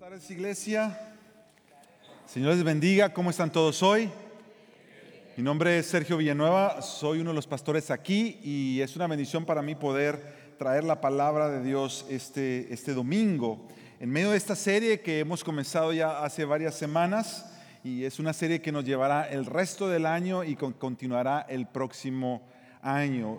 tardes, iglesia. Señor les bendiga. ¿Cómo están todos hoy? Mi nombre es Sergio Villanueva, soy uno de los pastores aquí y es una bendición para mí poder traer la palabra de Dios este, este domingo. En medio de esta serie que hemos comenzado ya hace varias semanas y es una serie que nos llevará el resto del año y continuará el próximo año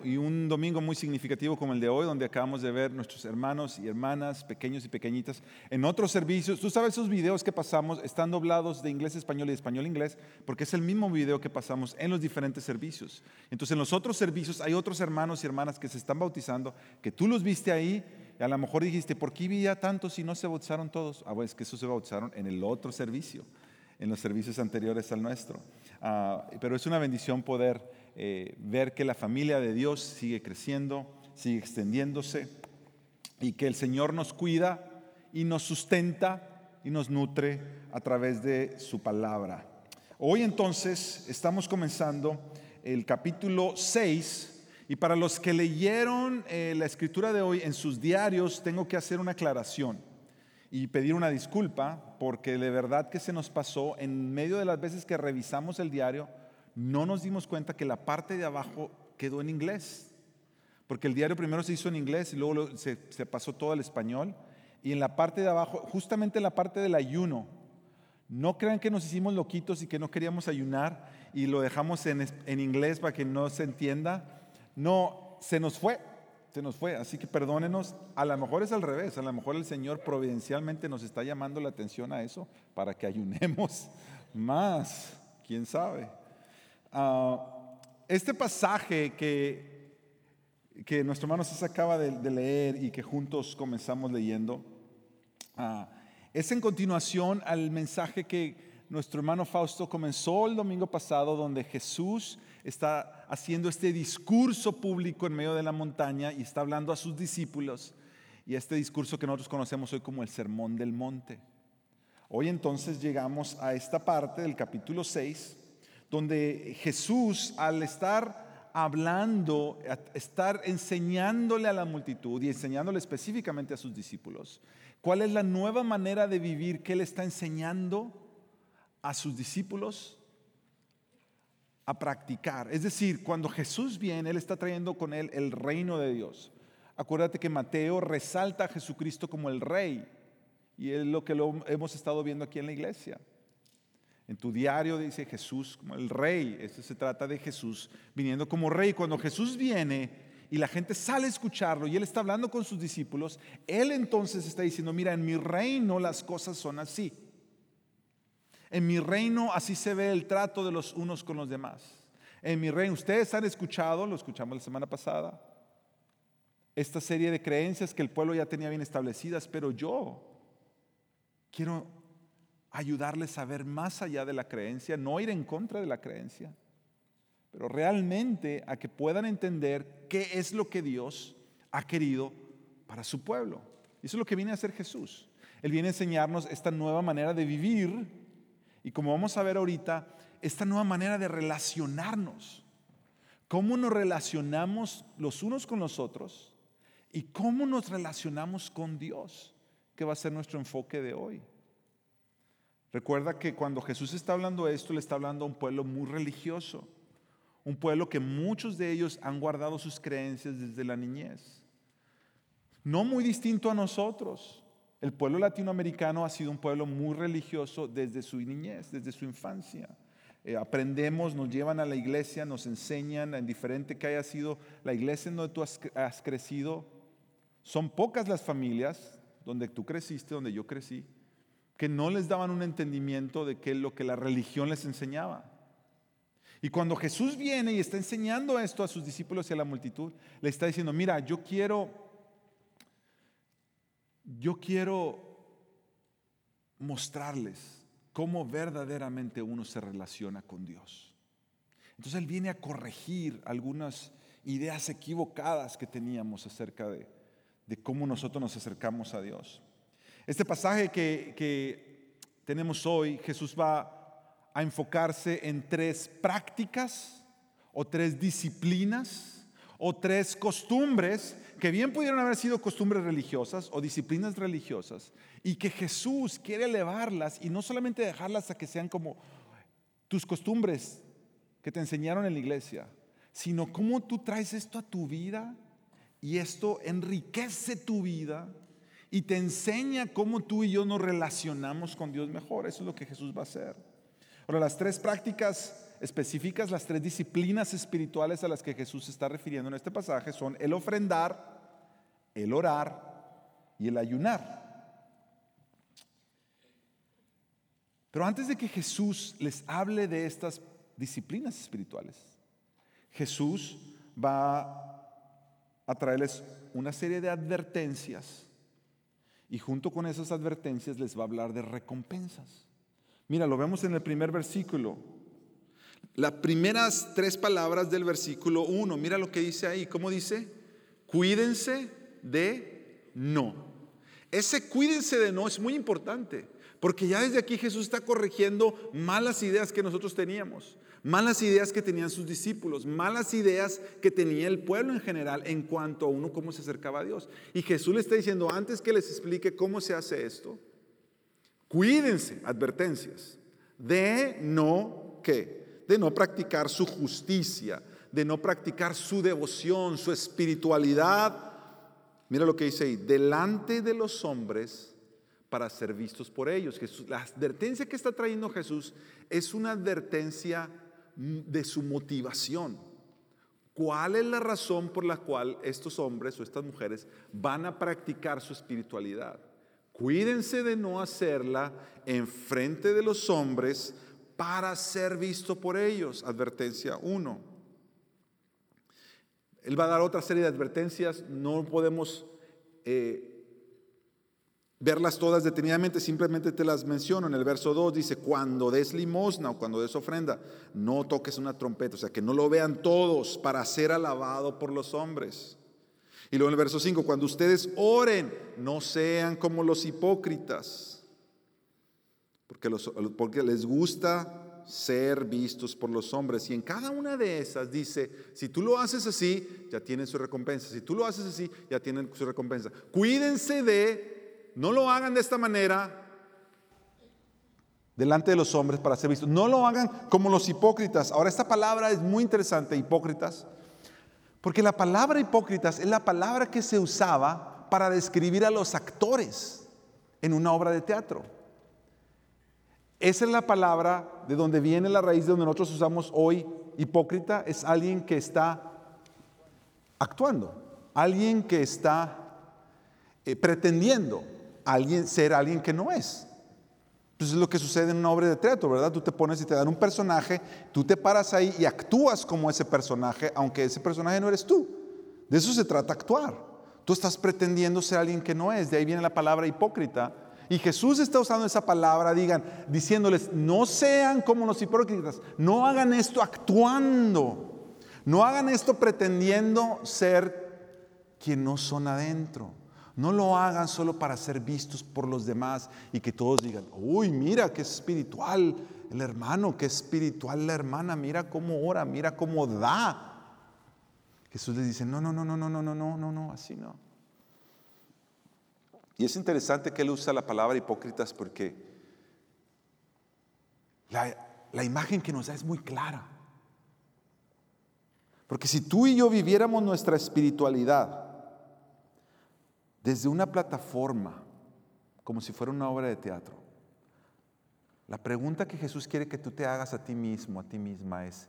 y un domingo muy significativo como el de hoy, donde acabamos de ver nuestros hermanos y hermanas, pequeños y pequeñitas, en otros servicios. Tú sabes, esos videos que pasamos están doblados de inglés a español y de español a inglés, porque es el mismo video que pasamos en los diferentes servicios. Entonces, en los otros servicios hay otros hermanos y hermanas que se están bautizando, que tú los viste ahí, y a lo mejor dijiste, ¿por qué vi ya tantos si no se bautizaron todos? Ah, bueno, es que esos se bautizaron en el otro servicio, en los servicios anteriores al nuestro. Ah, pero es una bendición poder eh, ver que la familia de Dios sigue creciendo, sigue extendiéndose y que el Señor nos cuida y nos sustenta y nos nutre a través de su palabra. Hoy entonces estamos comenzando el capítulo 6 y para los que leyeron eh, la escritura de hoy en sus diarios tengo que hacer una aclaración y pedir una disculpa porque de verdad que se nos pasó en medio de las veces que revisamos el diario no nos dimos cuenta que la parte de abajo quedó en inglés. Porque el diario primero se hizo en inglés y luego se, pasó todo al español. Y en la parte de abajo, justamente en la parte del ayuno, no crean que nos hicimos loquitos y que no queríamos ayunar y lo dejamos en, en inglés para que no se entienda. No, se nos fue, se nos fue. Así que perdónenos, a lo mejor es al revés, a lo mejor el Señor providencialmente nos está llamando la atención a eso para que ayunemos más, quién sabe. Ah, este pasaje que, que nuestro hermano se acaba de, leer y que juntos comenzamos leyendo, ah, es en continuación al mensaje que nuestro hermano Fausto comenzó el domingo pasado, donde Jesús está haciendo este discurso público en medio de la montaña y está hablando a sus discípulos. Y este discurso que nosotros conocemos hoy como el Sermón del Monte. Hoy entonces llegamos a esta parte del capítulo 6 donde Jesús al estar hablando, estar enseñándole a la multitud y enseñándole específicamente a sus discípulos, cuál es la nueva manera de vivir que Él está enseñando a sus discípulos a practicar. Es decir, cuando Jesús viene, Él está trayendo con Él el reino de Dios. Acuérdate que Mateo resalta a Jesucristo como el rey y es lo que hemos estado viendo aquí en la iglesia. En tu diario dice Jesús como el rey. Esto se trata de Jesús viniendo como rey. Cuando Jesús viene y la gente sale a escucharlo y él está hablando con sus discípulos, él entonces está diciendo, mira, en mi reino las cosas son así. En mi reino así se ve el trato de los unos con los demás. En mi reino, ustedes han escuchado, lo escuchamos la semana pasada, esta serie de creencias que el pueblo ya tenía bien establecidas, pero yo quiero ayudarles a ver más allá de la creencia, no ir en contra de la creencia, pero realmente a que puedan entender qué es lo que Dios ha querido para su pueblo. Y eso es lo que viene a hacer Jesús. Él viene a enseñarnos esta nueva manera de vivir y como vamos a ver ahorita, esta nueva manera de relacionarnos. Cómo nos relacionamos los unos con los otros y cómo nos relacionamos con Dios, que va a ser nuestro enfoque de hoy. Recuerda que cuando Jesús está hablando esto, le está hablando a un pueblo muy religioso, un pueblo que muchos de ellos han guardado sus creencias desde la niñez. No muy distinto a nosotros. El pueblo latinoamericano ha sido un pueblo muy religioso desde su niñez, desde su infancia. Eh, aprendemos, nos llevan a la iglesia, nos enseñan, en diferente que haya sido la iglesia en donde tú has crecido. Son pocas las familias donde tú creciste, donde yo crecí, que no les daban un entendimiento de qué es lo que la religión les enseñaba. Y cuando Jesús viene y está enseñando esto a sus discípulos y a la multitud, le está diciendo, mira, yo quiero, yo quiero mostrarles cómo verdaderamente uno se relaciona con Dios. Entonces Él viene a corregir algunas ideas equivocadas que teníamos acerca de, de cómo nosotros nos acercamos a Dios. Este pasaje que, tenemos hoy, Jesús va a enfocarse en tres prácticas o tres disciplinas o tres costumbres que bien pudieron haber sido costumbres religiosas o disciplinas religiosas y que Jesús quiere elevarlas y no solamente dejarlas a que sean como tus costumbres que te enseñaron en la iglesia, sino cómo tú traes esto a tu vida y esto enriquece tu vida y te enseña cómo tú y yo nos relacionamos con Dios mejor. Eso es lo que Jesús va a hacer. Ahora, las tres prácticas específicas, las tres disciplinas espirituales a las que Jesús se está refiriendo en este pasaje son el ofrendar, el orar y el ayunar. Pero antes de que Jesús les hable de estas disciplinas espirituales, Jesús va a traerles una serie de advertencias y junto con esas advertencias les va a hablar de recompensas. Mira, lo vemos en el primer versículo. Las primeras tres palabras del versículo 1, mira lo que dice ahí. ¿Cómo dice? Cuídense de no. Ese cuídense de no es muy importante, porque ya desde aquí Jesús está corrigiendo malas ideas que nosotros teníamos, malas ideas que tenían sus discípulos, malas ideas que tenía el pueblo en general en cuanto a uno cómo se acercaba a Dios. Y Jesús le está diciendo, antes que les explique cómo se hace esto, cuídense, advertencias, de no. De no practicar su justicia, de no practicar su devoción, su espiritualidad. Mira lo que dice ahí, delante de los hombres para ser vistos por ellos. Jesús, la advertencia que está trayendo Jesús es una advertencia de su motivación. ¿Cuál es la razón por la cual estos hombres o estas mujeres van a practicar su espiritualidad? Cuídense de no hacerla en frente de los hombres para ser visto por ellos. Advertencia 1. Él va a dar otra serie de advertencias, no podemos eh, verlas todas detenidamente, simplemente te las menciono. En el verso 2 dice, cuando des limosna o cuando des ofrenda, no toques una trompeta, o sea, que no lo vean todos para ser alabado por los hombres. Y luego en el verso 5, cuando ustedes oren, no sean como los hipócritas, porque, porque les gusta ser vistos por los hombres. Y en cada una de esas dice, si tú lo haces así, ya tienen su recompensa. Si tú lo haces así, ya tienen su recompensa. Cuídense de no lo hagan de esta manera delante de los hombres para ser vistos. No lo hagan como los hipócritas. Ahora, esta palabra es muy interesante, hipócritas, porque la palabra hipócritas es la palabra que se usaba para describir a los actores en una obra de teatro. Esa es la palabra de donde viene la raíz de donde nosotros usamos hoy hipócrita, es alguien que está actuando, alguien que está eh, pretendiendo alguien, ser alguien que no es. Entonces es lo que sucede en una obra de teatro, ¿verdad? Tú te pones y te dan un personaje, tú te paras ahí y actúas como ese personaje, aunque ese personaje no eres tú. De eso se trata actuar. Tú estás pretendiendo ser alguien que no es, de ahí viene la palabra hipócrita. Y Jesús está usando esa palabra, digan, diciéndoles, no sean como los hipócritas, no hagan esto actuando, no hagan esto pretendiendo ser quien no son adentro. No lo hagan solo para ser vistos por los demás y que todos digan, uy, mira qué espiritual el hermano, qué espiritual la hermana, mira cómo ora, mira cómo da. Jesús les dice, no, no, no, no, no, no, no, no, no, no, así no. Y es interesante que él usa la palabra hipócritas porque la, la imagen que nos da es muy clara. Porque si tú y yo viviéramos nuestra espiritualidad, desde una plataforma, como si fuera una obra de teatro. La pregunta que Jesús quiere que tú te hagas a ti mismo, a ti misma, es,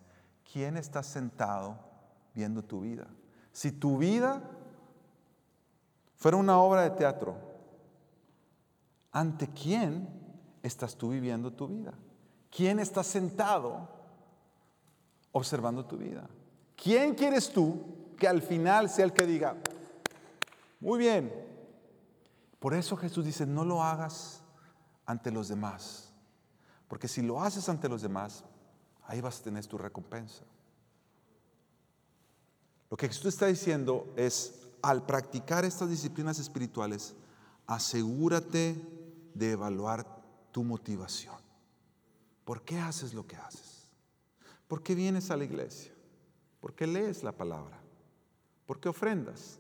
¿quién está sentado viendo tu vida? Si tu vida fuera una obra de teatro, ¿ante quién estás tú viviendo tu vida? ¿Quién está sentado observando tu vida? ¿Quién quieres tú que al final sea el que diga, muy bien. Por eso Jesús dice, no lo hagas ante los demás. Porque si lo haces ante los demás, ahí vas a tener tu recompensa. Lo que Jesús está diciendo es, al practicar estas disciplinas espirituales, asegúrate de evaluar tu motivación. ¿Por qué haces lo que haces? ¿Por qué vienes a la iglesia? ¿Por qué lees la palabra? ¿Por qué ofrendas?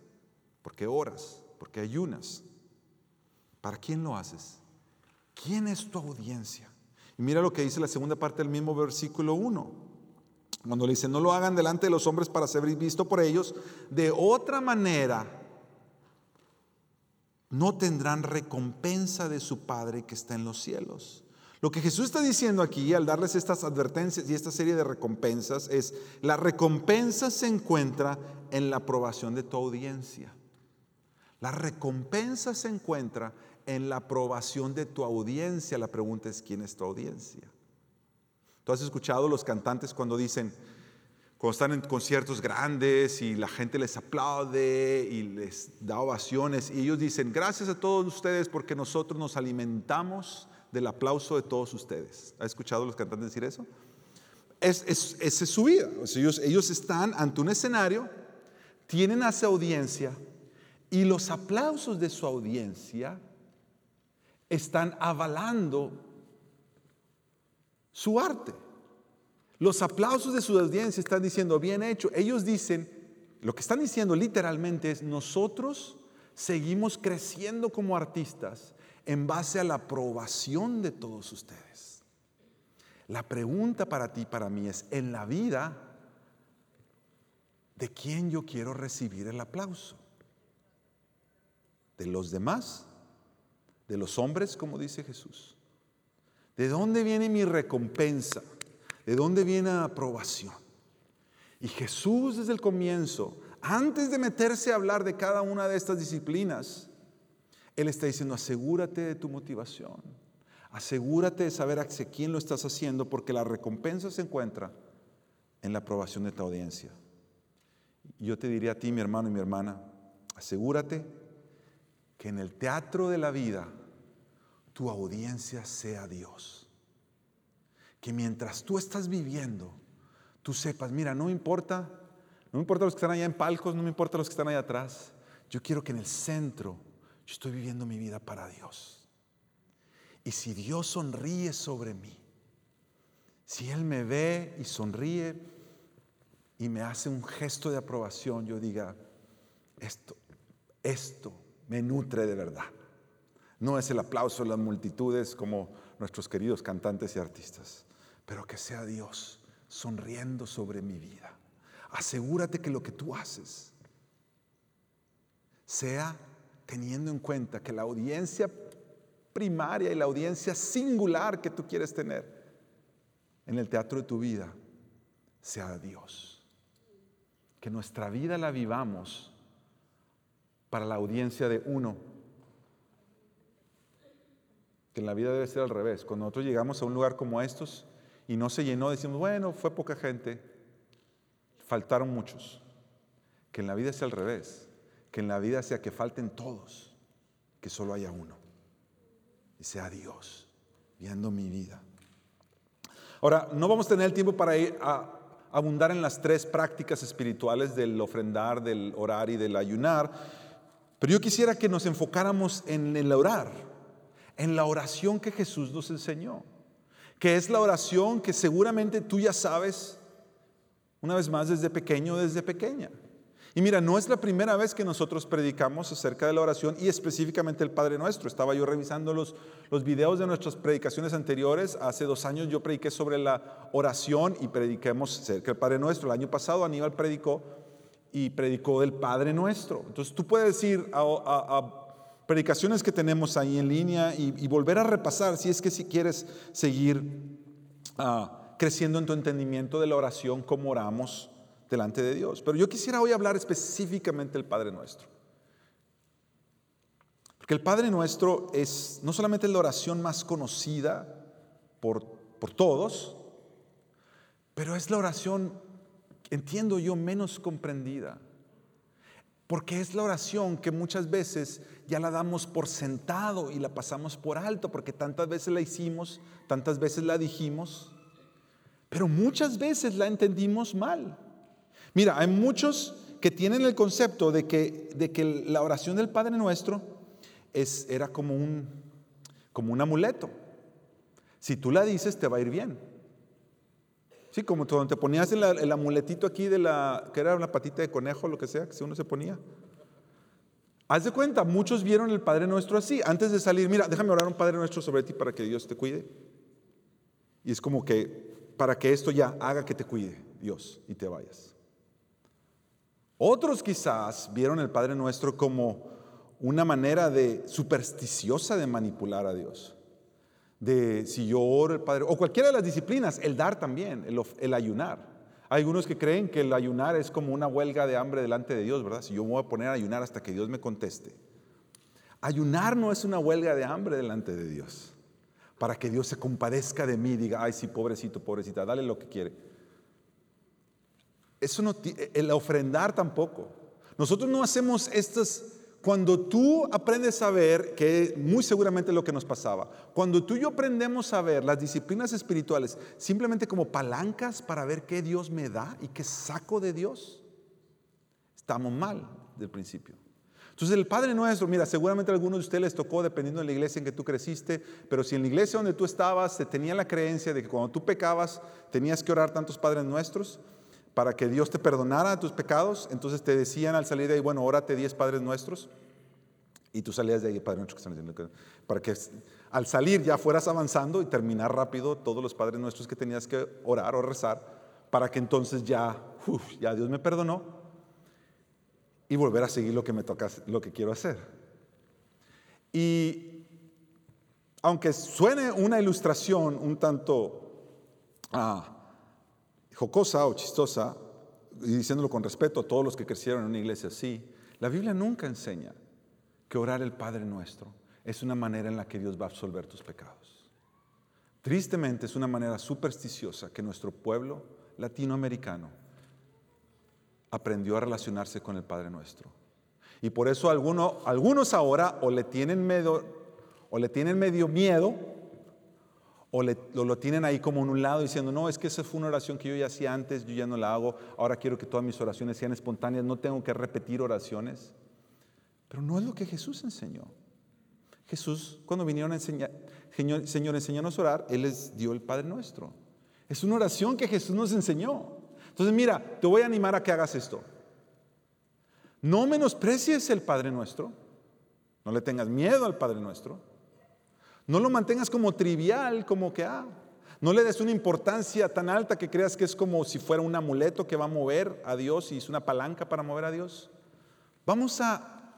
¿Por qué oras? ¿Por qué ayunas? ¿Para quién lo haces? ¿Quién es tu audiencia? Y mira lo que dice la segunda parte del mismo versículo 1. Cuando le dice, no lo hagan delante de los hombres para ser visto por ellos, de otra manera no tendrán recompensa de su Padre que está en los cielos. Lo que Jesús está diciendo aquí al darles estas advertencias y esta serie de recompensas es, la recompensa se encuentra en la aprobación de tu audiencia. La recompensa se encuentra en la aprobación de tu audiencia. La pregunta es, ¿quién es tu audiencia? Tú has escuchado los cantantes cuando dicen, cuando están en conciertos grandes y la gente les aplaude y les da ovaciones y ellos dicen, gracias a todos ustedes porque nosotros nos alimentamos del aplauso de todos ustedes. ¿Has escuchado los cantantes decir eso? Es, esa es su vida. ellos, ellos están ante un escenario, tienen a su audiencia y los aplausos de su audiencia están avalando su arte. Los aplausos de su audiencia están diciendo, bien hecho. Ellos dicen, lo que están diciendo literalmente es, nosotros seguimos creciendo como artistas en base a la aprobación de todos ustedes. La pregunta para ti, para mí es, en la vida, ¿de quién yo quiero recibir el aplauso? ¿De los demás? ¿De los hombres, como dice Jesús? ¿De dónde viene mi recompensa? ¿De dónde viene la aprobación? Y Jesús desde el comienzo, antes de meterse a hablar de cada una de estas disciplinas, Él está diciendo, asegúrate de tu motivación, asegúrate de saber hacia quién lo estás haciendo, porque la recompensa se encuentra en la aprobación de tu audiencia. Yo te diría a ti, mi hermano y mi hermana, asegúrate que en el teatro de la vida tu audiencia sea Dios que mientras tú estás viviendo, tú sepas, mira, no me importa, no me importa los que están allá en palcos, no me importa los que están allá atrás. Yo quiero que en el centro yo estoy viviendo mi vida para Dios. Y si Dios sonríe sobre mí, si Él me ve y sonríe y me hace un gesto de aprobación, yo diga, esto, esto me nutre de verdad. No es el aplauso de las multitudes como nuestros queridos cantantes y artistas pero que sea Dios sonriendo sobre mi vida. Asegúrate que lo que tú haces sea teniendo en cuenta que la audiencia primaria y la audiencia singular que tú quieres tener en el teatro de tu vida sea Dios. Que nuestra vida la vivamos para la audiencia de uno. Que en la vida debe ser al revés. Cuando nosotros llegamos a un lugar como estos, y no se llenó, decimos, bueno, fue poca gente, faltaron muchos. Que en la vida sea al revés, que en la vida sea que falten todos, que solo haya uno. Y sea Dios viendo mi vida. Ahora, no vamos a tener el tiempo para ir a abundar en las tres prácticas espirituales del ofrendar, del orar y del ayunar, pero yo quisiera que nos enfocáramos en el orar, en la oración que Jesús nos enseñó que es la oración que seguramente tú ya sabes, una vez más, desde pequeño, desde pequeña. Y mira, no es la primera vez que nosotros predicamos acerca de la oración y específicamente el Padre Nuestro. Estaba yo revisando los, los videos de nuestras predicaciones anteriores. Hace dos años yo prediqué sobre la oración y prediquemos acerca del Padre Nuestro. El año pasado Aníbal predicó y predicó del Padre Nuestro. Entonces tú puedes ir a, predicaciones que tenemos ahí en línea y, volver a repasar si es que si quieres seguir ah, creciendo en tu entendimiento de la oración, cómo oramos delante de Dios. Pero yo quisiera hoy hablar específicamente del Padre Nuestro. Porque el Padre Nuestro es no solamente la oración más conocida por, por todos, pero es la oración, entiendo yo, menos comprendida. Porque es la oración que muchas veces ya la damos por sentado y la pasamos por alto, porque tantas veces la hicimos, tantas veces la dijimos, pero muchas veces la entendimos mal. Mira, hay muchos que tienen el concepto de que, de que la oración del Padre Nuestro es, era como un, como un amuleto. Si tú la dices, te va a ir bien. Sí, como donde te ponías el, amuletito aquí de la, que era una patita de conejo, lo que sea, que uno se ponía. Haz de cuenta, muchos vieron el Padre Nuestro así. Antes de salir, mira, déjame orar un Padre Nuestro sobre ti para que Dios te cuide. Y es como que, para que esto ya haga que te cuide Dios y te vayas. Otros quizás vieron el Padre Nuestro como una manera de supersticiosa de manipular a Dios. De si yo oro el Padre, o cualquiera de las disciplinas, el dar también, el, ayunar. Hay algunos que creen que el ayunar es como una huelga de hambre delante de Dios, ¿verdad? Si yo me voy a poner a ayunar hasta que Dios me conteste. Ayunar no es una huelga de hambre delante de Dios. Para que Dios se compadezca de mí y diga, ay, sí, pobrecito, pobrecita, dale lo que quiere. Eso no, el ofrendar tampoco. Nosotros no hacemos estas cuando tú aprendes a ver, que muy seguramente lo que nos pasaba, cuando tú y yo aprendemos a ver las disciplinas espirituales simplemente como palancas para ver qué Dios me da y qué saco de Dios, estamos mal del principio. Entonces el Padre Nuestro, mira, seguramente a algunos de ustedes les tocó dependiendo de la iglesia en que tú creciste, pero si en la iglesia donde tú estabas se tenía la creencia de que cuando tú pecabas tenías que orar tantos Padres Nuestros, para que Dios te perdonara tus pecados, entonces te decían al salir de ahí, bueno, órate 10 Padres Nuestros, y tú salías de ahí, Padre Nuestro que están para que al salir ya fueras avanzando y terminar rápido todos los Padres Nuestros que tenías que orar o rezar, para que entonces ya, ya Dios me perdonó y volver a seguir lo que me toca, lo que quiero hacer. Y aunque suene una ilustración un tanto ah, jocosa o chistosa, y diciéndolo con respeto a todos los que crecieron en una iglesia así, la Biblia nunca enseña que orar el Padre nuestro es una manera en la que Dios va a absolver tus pecados. Tristemente es una manera supersticiosa que nuestro pueblo latinoamericano aprendió a relacionarse con el Padre nuestro. Y por eso algunos, algunos ahora o le tienen medio, o le tienen medio miedo o lo, tienen ahí como en un lado diciendo, no, es que esa fue una oración que yo ya hacía antes, yo ya no la hago, ahora quiero que todas mis oraciones sean espontáneas, no tengo que repetir oraciones. Pero no es lo que Jesús enseñó. Jesús, cuando vinieron a enseñar, Señor, Señor, a orar, Él les dio el Padre Nuestro. Es una oración que Jesús nos enseñó. Entonces, mira, te voy a animar a que hagas esto. No menosprecies el Padre Nuestro. No le tengas miedo al Padre Nuestro. No lo mantengas como trivial, como que, ah, no le des una importancia tan alta que creas que es como si fuera un amuleto que va a mover a Dios y es una palanca para mover a Dios. Vamos a,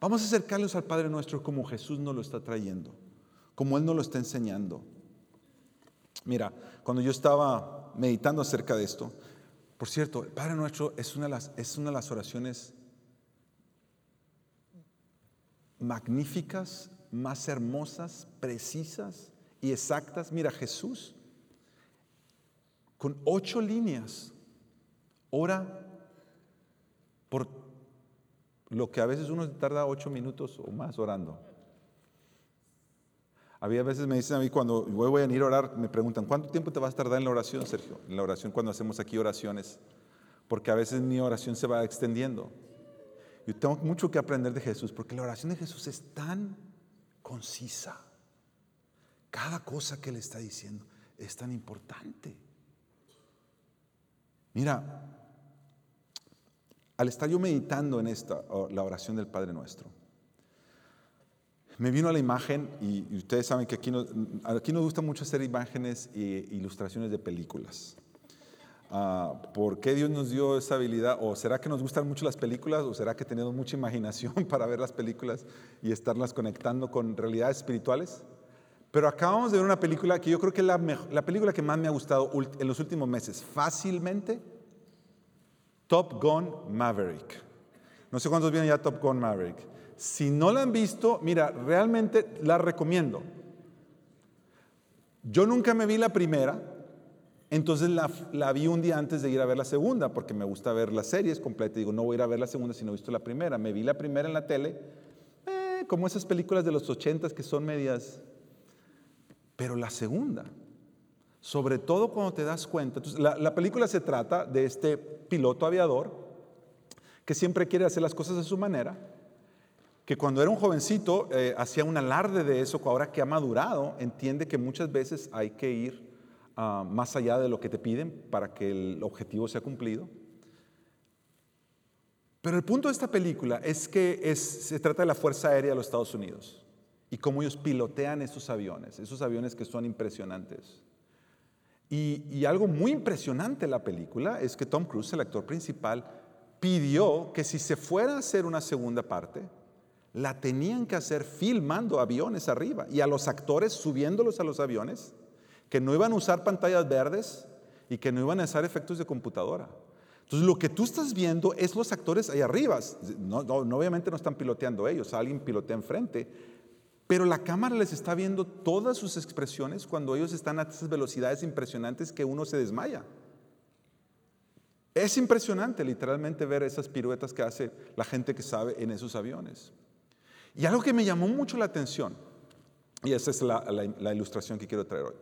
vamos a acercarnos al Padre nuestro como Jesús nos lo está trayendo, como Él nos lo está enseñando. Mira, cuando yo estaba meditando acerca de esto, por cierto, el Padre nuestro es una de las, es una de las oraciones magníficas más hermosas, precisas y exactas. Mira, Jesús, con ocho líneas, ora por lo que a veces uno tarda ocho minutos o más orando. Había veces me dicen a mí cuando voy a ir a orar, me preguntan, ¿cuánto tiempo te vas a tardar en la oración, Sergio? En la oración cuando hacemos aquí oraciones, porque a veces mi oración se va extendiendo. Yo tengo mucho que aprender de Jesús, porque la oración de Jesús es tan concisa. Cada cosa que le está diciendo es tan importante. Mira, al estar yo meditando en esta, la oración del Padre Nuestro, me vino a la imagen, y, ustedes saben que aquí, aquí nos gusta mucho hacer imágenes e ilustraciones de películas. Ah, ¿Por qué Dios nos dio esa habilidad? ¿O será que nos gustan mucho las películas? ¿O será que tenemos mucha imaginación para ver las películas y estarlas conectando con realidades espirituales? Pero acabamos de ver una película que yo creo que es la, la película que más me ha gustado en los últimos meses, fácilmente, Top Gun Maverick. No sé cuántos vienen ya Top Gun Maverick. Si no la han visto, mira, realmente la recomiendo. Yo nunca me vi la primera, entonces la, vi un día antes de ir a ver la segunda, porque me gusta ver las series completas. Digo, no voy a ir a ver la segunda si no he visto la primera. Me vi la primera en la tele, eh, como esas películas de los ochentas que son medias. Pero la segunda, sobre todo cuando te das cuenta. la, película se trata de este piloto aviador que siempre quiere hacer las cosas a su manera, que cuando era un jovencito eh, hacía un alarde de eso, ahora que ha madurado, entiende que muchas veces hay que ir ah, más allá de lo que te piden para que el objetivo sea cumplido. Pero el punto de esta película es que se trata de la Fuerza Aérea de los Estados Unidos y cómo ellos pilotean esos aviones, esos aviones que son impresionantes. Y, y algo muy impresionante en la película es que Tom Cruise, el actor principal, pidió que si se fuera a hacer una segunda parte, la tenían que hacer filmando aviones arriba y a los actores subiéndolos a los aviones, que no iban a usar pantallas verdes y que no iban a usar efectos de computadora. Entonces lo que tú estás viendo es los actores ahí arriba. No, obviamente no están piloteando ellos, alguien pilotea enfrente, pero la cámara les está viendo todas sus expresiones cuando ellos están a esas velocidades impresionantes que uno se desmaya. Es impresionante literalmente ver esas piruetas que hace la gente que sabe en esos aviones. Y algo que me llamó mucho la atención, y esa es la, ilustración que quiero traer hoy.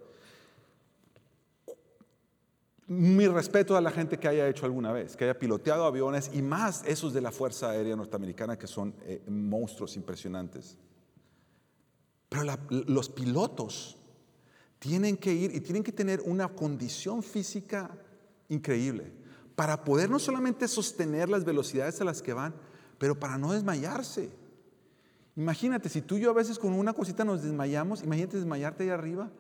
Mi respeto a la gente que haya hecho alguna vez, que haya piloteado aviones y más esos de la Fuerza Aérea Norteamericana que son eh, monstruos impresionantes. Pero los pilotos tienen que ir y tienen que tener una condición física increíble para poder no solamente sostener las velocidades a las que van, pero para no desmayarse. Imagínate, si tú y yo a veces con una cosita nos desmayamos, imagínate desmayarte ahí arriba.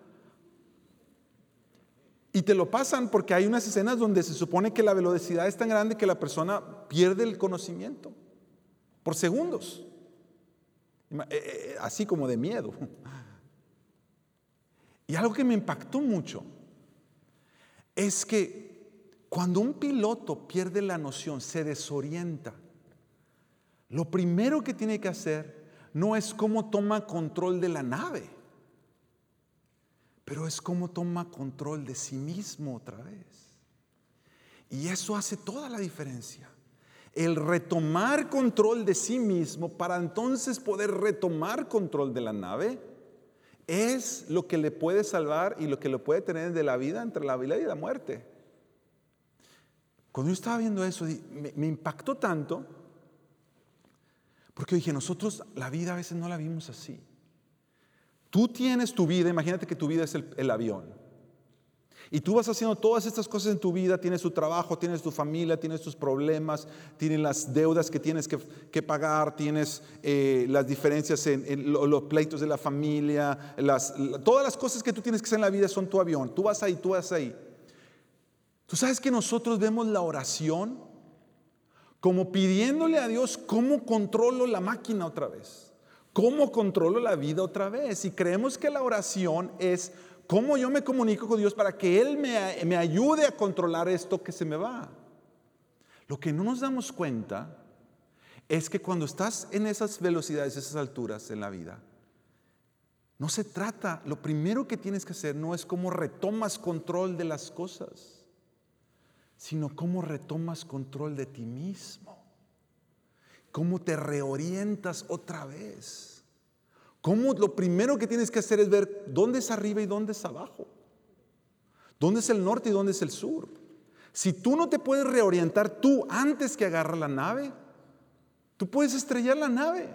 Y te lo pasan porque hay unas escenas donde se supone que la velocidad es tan grande que la persona pierde el conocimiento por segundos. Eh, eh, así como de miedo. Y algo que me impactó mucho es que cuando un piloto pierde la noción, se desorienta, lo primero que tiene que hacer no es cómo toma control de la nave, pero es cómo toma control de sí mismo otra vez. Y eso hace toda la diferencia. El retomar control de sí mismo para entonces poder retomar control de la nave es lo que le puede salvar y lo que le puede tener de la vida entre la vida y la muerte. Cuando yo estaba viendo eso, me, me impactó tanto porque dije, nosotros la vida a veces no la vimos así. Tú tienes tu vida, imagínate que tu vida es el, avión. Y tú vas haciendo todas estas cosas en tu vida, tienes tu trabajo, tienes tu familia, tienes tus problemas, tienes las deudas que tienes que, pagar, tienes eh, las diferencias en, los pleitos de la familia, todas las cosas que tú tienes que hacer en la vida son tu avión. Tú vas ahí, tú vas ahí. Tú sabes que nosotros vemos la oración como pidiéndole a Dios cómo controlo la máquina otra vez, cómo controlo la vida otra vez. Y creemos que la oración es cómo yo me comunico con Dios para que Él me, me ayude a controlar esto que se me va. Lo que no nos damos cuenta es que cuando estás en esas velocidades, esas alturas en la vida, no se trata, lo primero que tienes que hacer no es cómo retomas control de las cosas sino cómo retomas control de ti mismo, cómo te reorientas otra vez, cómo lo primero que tienes que hacer es ver dónde es arriba y dónde es abajo, dónde es el norte y dónde es el sur. Si tú no te puedes reorientar tú antes que agarrar la nave, tú puedes estrellar la nave.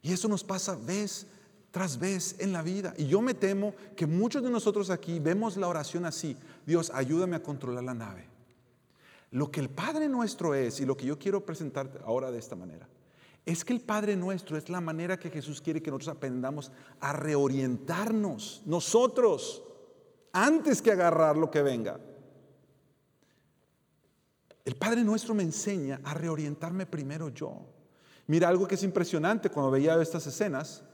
Y eso nos pasa vez tras vez en la vida. Y yo me temo que muchos de nosotros aquí vemos la oración así. Dios, ayúdame a controlar la nave. Lo que el Padre nuestro es, y lo que yo quiero presentar ahora de esta manera, es que el Padre nuestro es la manera que Jesús quiere que nosotros aprendamos a reorientarnos nosotros antes que agarrar lo que venga. El Padre nuestro me enseña a reorientarme primero yo. Mira algo que es impresionante cuando veía estas escenas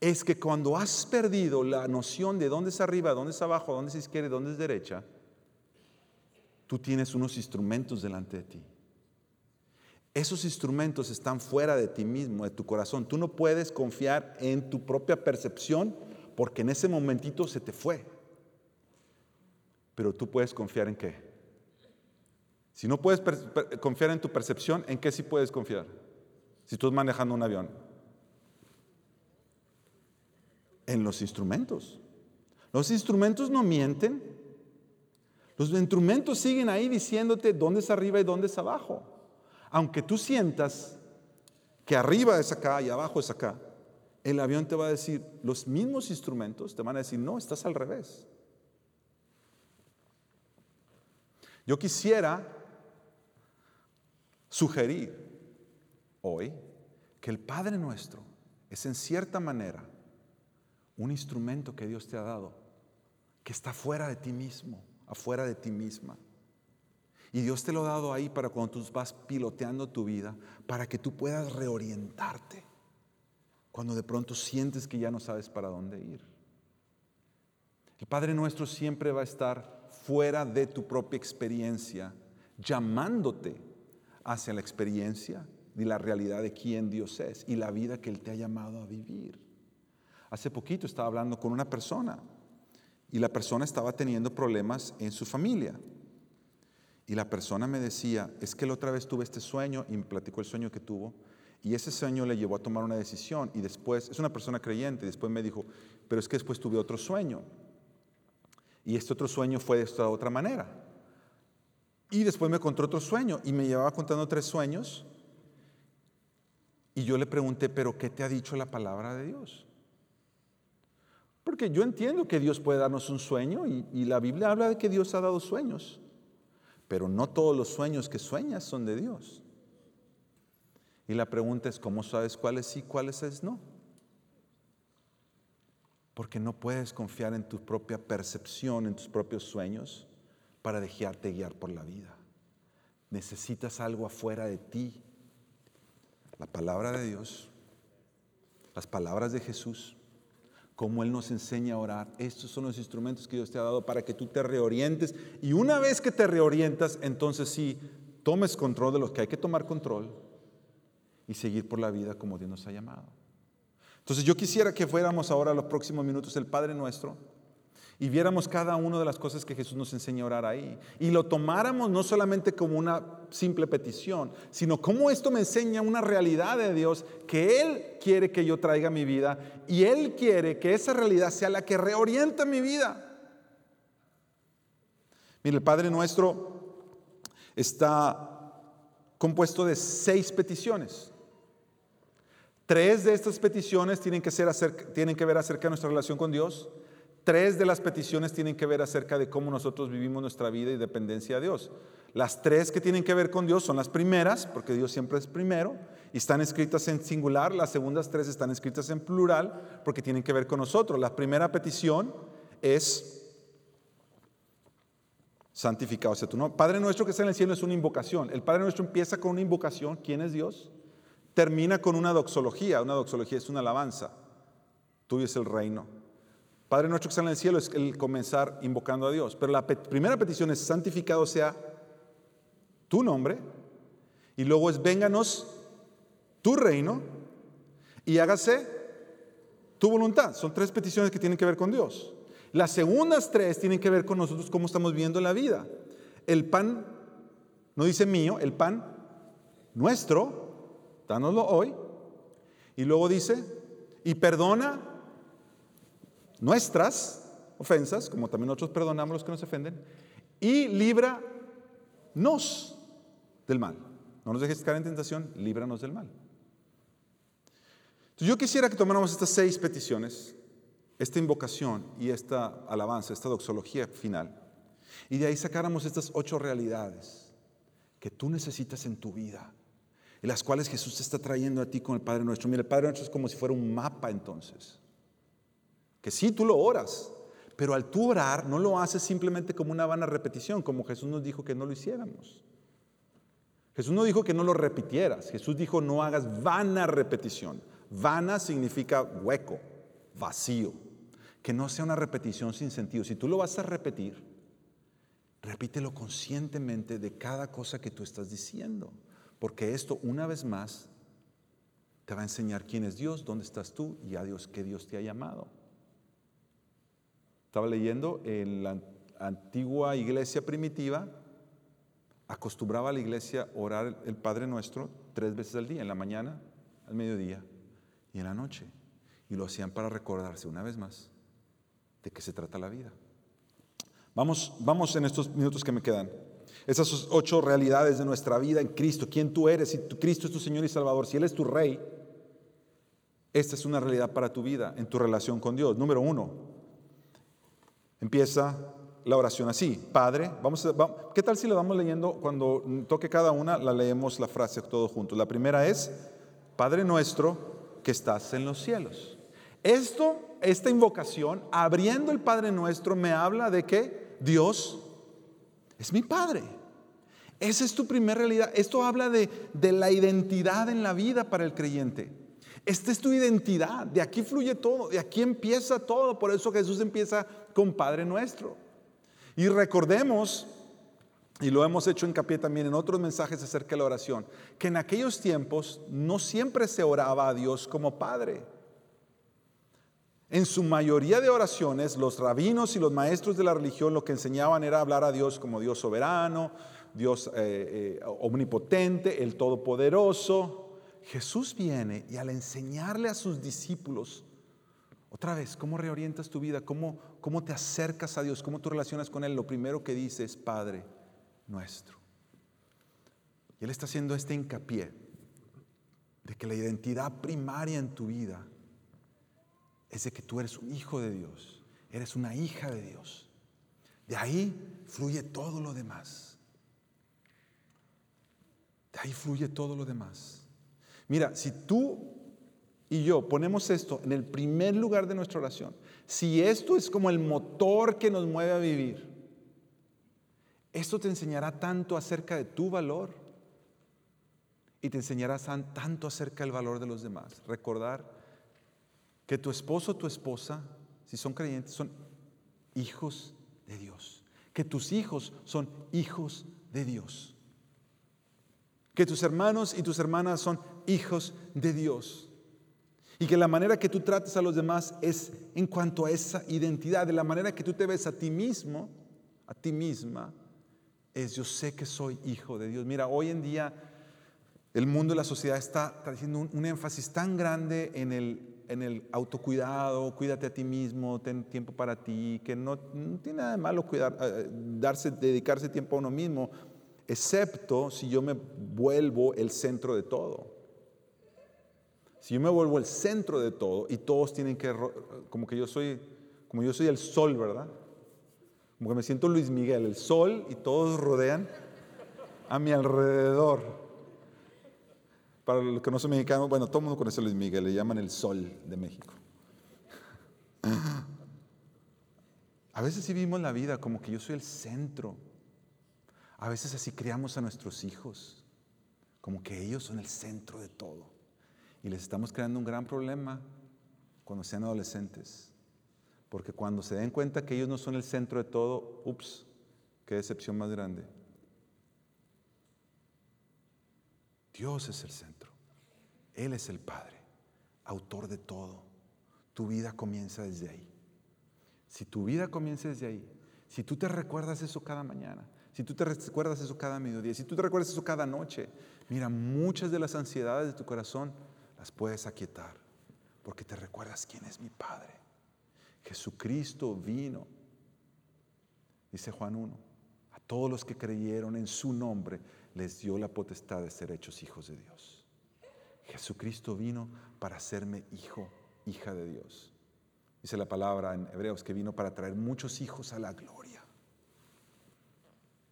es que cuando has perdido la noción de dónde es arriba, dónde es abajo, dónde es izquierda dónde es derecha, tú tienes unos instrumentos delante de ti. Esos instrumentos están fuera de ti mismo, de tu corazón. Tú no puedes confiar en tu propia percepción porque en ese momentito se te fue. Pero tú puedes confiar en qué? Si no puedes confiar en tu percepción, ¿en qué sí puedes confiar? Si tú estás manejando un avión en los instrumentos. Los instrumentos no mienten. Los instrumentos siguen ahí diciéndote dónde es arriba y dónde es abajo. Aunque tú sientas que arriba es acá y abajo es acá, el avión te va a decir, los mismos instrumentos te van a decir, no, estás al revés. Yo quisiera sugerir hoy que el Padre nuestro es en cierta manera un instrumento que Dios te ha dado, que está fuera de ti mismo, afuera de ti misma. Y Dios te lo ha dado ahí para cuando tú vas piloteando tu vida, para que tú puedas reorientarte cuando de pronto sientes que ya no sabes para dónde ir. El Padre nuestro siempre va a estar fuera de tu propia experiencia, llamándote hacia la experiencia y la realidad de quién Dios es y la vida que Él te ha llamado a vivir. Hace poquito estaba hablando con una persona y la persona estaba teniendo problemas en su familia. Y la persona me decía, es que la otra vez tuve este sueño y me platicó el sueño que tuvo. Y ese sueño le llevó a tomar una decisión. Y después, es una persona creyente, después me dijo, pero es que después tuve otro sueño. Y este otro sueño fue de esta otra manera. Y después me contó otro sueño y me llevaba contando tres sueños. Y yo le pregunté, pero ¿qué te ha dicho la palabra de Dios? Porque yo entiendo que Dios puede darnos un sueño y, la Biblia habla de que Dios ha dado sueños. Pero no todos los sueños que sueñas son de Dios. Y la pregunta es, ¿cómo sabes cuáles sí, cuáles es no? Porque no puedes confiar en tu propia percepción, en tus propios sueños, para dejarte guiar por la vida. Necesitas algo afuera de ti. La palabra de Dios, las palabras de Jesús, como Él nos enseña a orar. Estos son los instrumentos que Dios te ha dado para que tú te reorientes. Y una vez que te reorientas, entonces sí, tomes control de los que hay que tomar control y seguir por la vida como Dios nos ha llamado. Entonces yo quisiera que fuéramos ahora los próximos minutos el Padre nuestro y viéramos cada una de las cosas que Jesús nos enseña a orar ahí. Y lo tomáramos no solamente como una simple petición, sino como esto me enseña una realidad de Dios que Él quiere que yo traiga a mi vida y Él quiere que esa realidad sea la que reorienta mi vida. Mire, el Padre nuestro está compuesto de seis peticiones. Tres de estas peticiones tienen que, ser tienen que ver acerca de nuestra relación con Dios. Tres de las peticiones tienen que ver acerca de cómo nosotros vivimos nuestra vida y dependencia de Dios. Las tres que tienen que ver con Dios son las primeras, porque Dios siempre es primero, y están escritas en singular. Las segundas tres están escritas en plural, porque tienen que ver con nosotros. La primera petición es santificado sea tu nombre. Padre nuestro que está en el cielo es una invocación. El Padre nuestro empieza con una invocación. ¿Quién es Dios? termina con una doxología. Una doxología es una alabanza. Tuyo es el reino. Padre nuestro que está en el cielo es el comenzar invocando a Dios. Pero la primera petición es santificado sea tu nombre. Y luego es vénganos tu reino y hágase tu voluntad. Son tres peticiones que tienen que ver con Dios. Las segundas tres tienen que ver con nosotros cómo estamos viendo la vida. El pan, no dice mío, el pan nuestro dánoslo hoy. Y luego dice, y perdona nuestras ofensas, como también nosotros perdonamos a los que nos ofenden, y líbranos del mal. No nos dejes caer en tentación, líbranos del mal. Entonces yo quisiera que tomáramos estas seis peticiones, esta invocación y esta alabanza, esta doxología final, y de ahí sacáramos estas ocho realidades que tú necesitas en tu vida y las cuales Jesús te está trayendo a ti con el Padre Nuestro. Mira, el Padre Nuestro es como si fuera un mapa entonces. Que sí, tú lo oras, pero al tú orar no lo haces simplemente como una vana repetición, como Jesús nos dijo que no lo hiciéramos. Jesús no dijo que no lo repitieras, Jesús dijo no hagas vana repetición. Vana significa hueco, vacío, que no sea una repetición sin sentido. Si tú lo vas a repetir, repítelo conscientemente de cada cosa que tú estás diciendo. Porque esto, una vez más, te va a enseñar quién es Dios, dónde estás tú y a Dios, que Dios te ha llamado. Estaba leyendo en la antigua iglesia primitiva, acostumbraba la iglesia orar el Padre Nuestro tres veces al día, en la mañana, al mediodía y en la noche. Y lo hacían para recordarse una vez más de qué se trata la vida. Vamos, vamos en estos minutos que me quedan. Esas ocho realidades de nuestra vida en Cristo, quién tú eres, si Cristo es tu Señor y Salvador, si Él es tu Rey, esta es una realidad para tu vida en tu relación con Dios. Número uno, empieza la oración así, Padre, vamos ¿qué tal si la vamos leyendo cuando toque cada una, la leemos la frase todo juntos? La primera es, Padre nuestro que estás en los cielos. Esto, esta invocación, abriendo el Padre nuestro, me habla de que Dios es mi Padre. Esa es tu primera realidad. Esto habla de, de la identidad en la vida para el creyente. Esta es tu identidad, de aquí fluye todo, de aquí empieza todo. Por eso Jesús empieza con Padre nuestro. Y recordemos, y lo hemos hecho hincapié también en otros mensajes acerca de la oración, que en aquellos tiempos no siempre se oraba a Dios como Padre. En su mayoría de oraciones, los rabinos y los maestros de la religión lo que enseñaban era hablar a Dios como Dios soberano, Dios eh, eh, omnipotente, el todopoderoso. Jesús viene y al enseñarle a sus discípulos otra vez, ¿cómo reorientas tu vida? ¿Cómo, ¿Cómo te acercas a Dios? ¿Cómo tú relacionas con Él? Lo primero que dice es Padre nuestro. Y Él está haciendo este hincapié de que la identidad primaria en tu vida es de que tú eres un hijo de Dios, eres una hija de Dios. De ahí fluye todo lo demás. De ahí fluye todo lo demás. Mira, si tú y yo ponemos esto en el primer lugar de nuestra oración, si esto es como el motor que nos mueve a vivir, esto te enseñará tanto acerca de tu valor y te enseñará tanto acerca del valor de los demás. Recordar que tu esposo o tu esposa, si son creyentes, son hijos de Dios. Que tus hijos son hijos de Dios. Que tus hermanos y tus hermanas son hijos de Dios. Y que la manera que tú trates a los demás es en cuanto a esa identidad, de la manera que tú te ves a ti mismo, a ti misma, es yo sé que soy hijo de Dios. Mira, hoy en día el mundo y la sociedad está haciendo un, énfasis tan grande en el, en el autocuidado, cuídate a ti mismo, ten tiempo para ti, que no, tiene nada de malo cuidar, eh, darse, dedicarse tiempo a uno mismo, excepto si yo me vuelvo el centro de todo. Si yo me vuelvo el centro de todo y todos tienen que, como que yo soy, como yo soy el sol, ¿verdad? Como que me siento Luis Miguel, el sol y todos rodean a mi alrededor. Para los que no son mexicanos, bueno, todo el mundo conoce a Luis Miguel, le llaman el sol de México. A veces sí vivimos la vida como que yo soy el centro. A veces así criamos a nuestros hijos, como que ellos son el centro de todo. Y les estamos creando un gran problema cuando sean adolescentes. Porque cuando se den cuenta que ellos no son el centro de todo, ups, qué decepción más grande. Dios es el centro. Él es el Padre, autor de todo. Tu vida comienza desde ahí. Si tu vida comienza desde ahí, si tú te recuerdas eso cada mañana, si tú te recuerdas eso cada mediodía, si tú te recuerdas eso cada noche, mira, muchas de las ansiedades de tu corazón las puedes aquietar porque te recuerdas quién es mi Padre. Jesucristo vino, dice Juan 1, a todos los que creyeron en su nombre les dio la potestad de ser hechos hijos de Dios. Jesucristo vino para hacerme hijo, hija de Dios. Dice la palabra en Hebreos que vino para traer muchos hijos a la gloria.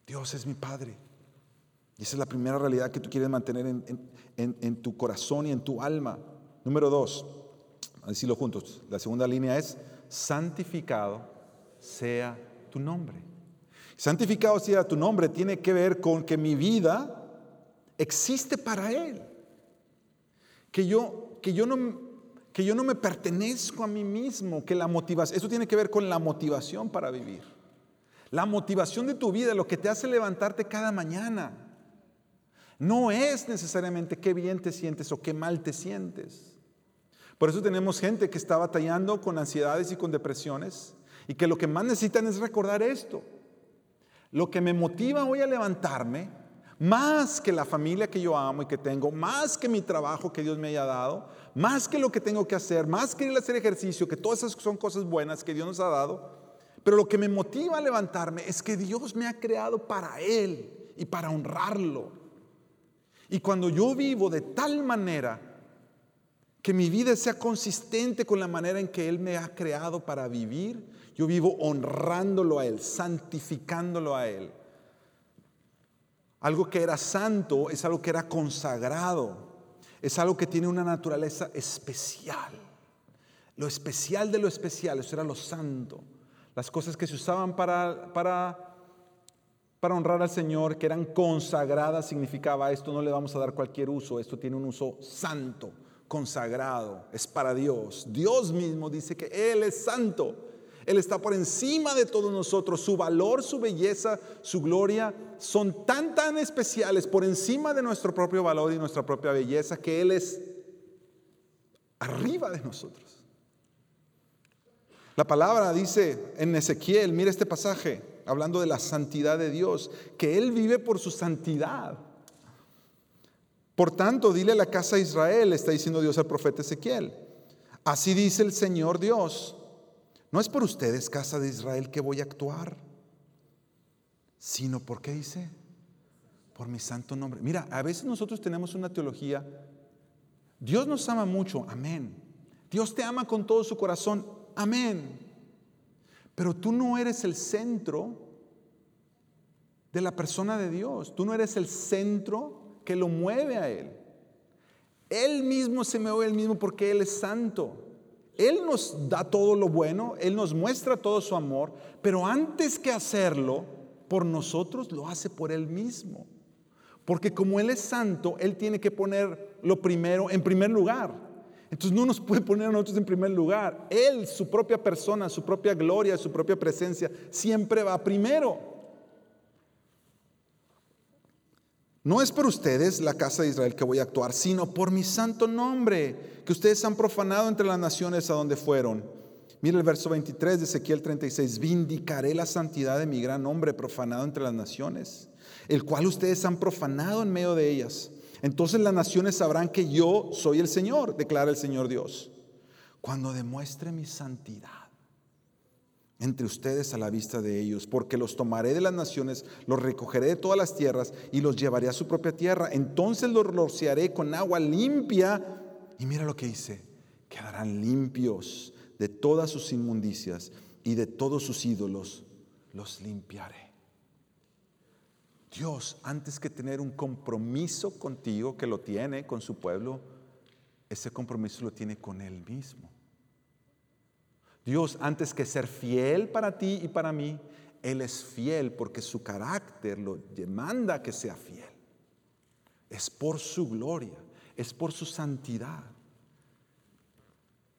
Dios es mi Padre. Y esa es la primera realidad que tú quieres mantener en, tu corazón y en tu alma. Número dos, a decirlo juntos, la segunda línea es, santificado sea tu nombre. Santificado sea tu nombre tiene que ver con que mi vida existe para Él. Que yo, que yo, no, que yo no me pertenezco a mí mismo, que la motivación, eso tiene que ver con la motivación para vivir. La motivación de tu vida, lo que te hace levantarte cada mañana. No es necesariamente qué bien te sientes o qué mal te sientes. Por eso tenemos gente que está batallando con ansiedades y con depresiones y que lo que más necesitan es recordar esto. Lo que me motiva hoy a levantarme, más que la familia que yo amo y que tengo, más que mi trabajo que Dios me haya dado, más que lo que tengo que hacer, más que ir a hacer ejercicio, que todas esas son cosas buenas que Dios nos ha dado, pero lo que me motiva a levantarme es que Dios me ha creado para Él y para honrarlo. Y cuando yo vivo de tal manera Que mi vida sea consistente con la manera en que Él me ha creado para vivir. Yo vivo honrándolo a Él, santificándolo a Él. Algo que era santo es algo que era consagrado. Es algo que tiene una naturaleza especial. Lo especial de lo especial, eso era lo santo. Las cosas que se usaban para, para, para honrar al Señor, que eran consagradas, significaba esto no le vamos a dar cualquier uso, esto tiene un uso santo, consagrado, es para Dios. Dios mismo dice que Él es santo. Él está por encima de todos nosotros. Su valor, su belleza, su gloria son tan, tan especiales por encima de nuestro propio valor y nuestra propia belleza que Él es arriba de nosotros. La palabra dice en Ezequiel, mire este pasaje, hablando de la santidad de Dios, que Él vive por su santidad. Por tanto, dile a la casa de Israel, está diciendo Dios al profeta Ezequiel, así dice el Señor Dios, no es por ustedes, casa de Israel, que voy a actuar, sino por qué dice, por mi santo nombre. Mira, a veces nosotros tenemos una teología, Dios nos ama mucho, amén. Dios te ama con todo su corazón, Amén. Pero tú no eres el centro de la persona de Dios. Tú no eres el centro que lo mueve a Él. Él mismo se mueve Él mismo porque Él es santo. Él nos da todo lo bueno, Él nos muestra todo su amor, pero antes que hacerlo por nosotros, lo hace por Él mismo. Porque como Él es santo, Él tiene que poner lo primero en primer lugar. Entonces no nos puede poner a nosotros en primer lugar. Él, su propia persona, su propia gloria, su propia presencia, siempre va primero. No es por ustedes, la casa de Israel, que voy a actuar, sino por mi santo nombre, que ustedes han profanado entre las naciones a donde fueron. Mira el verso 23 de Ezequiel 36, vindicaré la santidad de mi gran nombre profanado entre las naciones, el cual ustedes han profanado en medio de ellas. Entonces las naciones sabrán que yo soy el Señor, declara el Señor Dios, cuando demuestre mi santidad entre ustedes a la vista de ellos, porque los tomaré de las naciones, los recogeré de todas las tierras y los llevaré a su propia tierra. Entonces los rociaré con agua limpia y mira lo que dice, quedarán limpios de todas sus inmundicias y de todos sus ídolos, los limpiaré. Dios, antes que tener un compromiso contigo, que lo tiene con su pueblo, ese compromiso lo tiene con Él mismo. Dios, antes que ser fiel para ti y para mí, Él es fiel porque su carácter lo demanda que sea fiel. Es por su gloria, es por su santidad.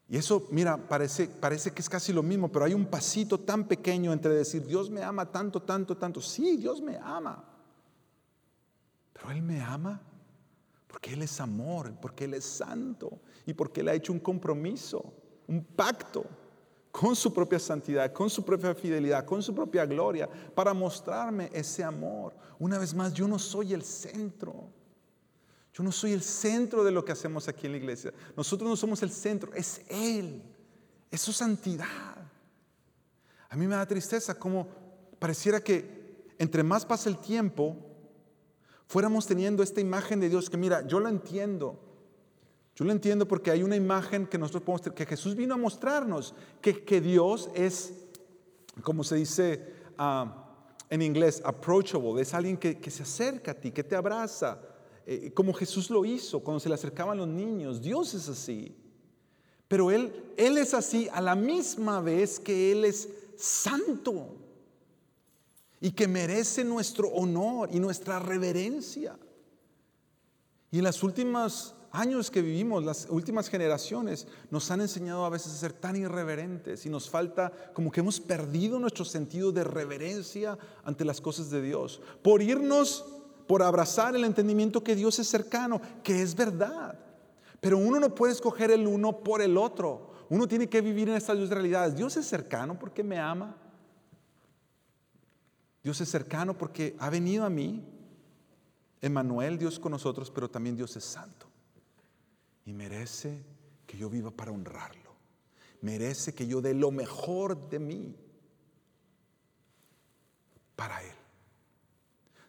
Y eso, mira, parece, parece que es casi lo mismo, pero hay un pasito tan pequeño entre decir, Dios me ama tanto, tanto, tanto. Sí, Dios me ama. Pero Él me ama porque Él es amor, porque Él es santo y porque Él ha hecho un compromiso, un pacto con su propia santidad, con su propia fidelidad, con su propia gloria, para mostrarme ese amor. Una vez más, yo no soy el centro. Yo no soy el centro de lo que hacemos aquí en la iglesia. Nosotros no somos el centro, es Él, es su santidad. A mí me da tristeza como pareciera que entre más pasa el tiempo, fuéramos teniendo esta imagen de Dios que mira, yo lo entiendo. Yo lo entiendo porque hay una imagen que nosotros podemos que Jesús vino a mostrarnos, que, que Dios es, como se dice ah, en inglés, approachable, es alguien que, que, se acerca a ti, que te abraza, eh, como Jesús lo hizo cuando se le acercaban los niños. Dios es así. Pero Él, Él es así a la misma vez que Él es santo y que merece nuestro honor y nuestra reverencia. Y en los últimos años que vivimos, las últimas generaciones, nos han enseñado a veces a ser tan irreverentes y nos falta como que hemos perdido nuestro sentido de reverencia ante las cosas de Dios. Por irnos, por abrazar el entendimiento que Dios es cercano, que es verdad. Pero uno no puede escoger el uno por el otro. Uno tiene que vivir en estas dos realidades. Dios es cercano porque me ama. Dios es cercano porque ha venido a mí. Emmanuel, Dios con nosotros, pero también Dios es santo. Y merece que yo viva para honrarlo. Merece que yo dé lo mejor de mí para Él.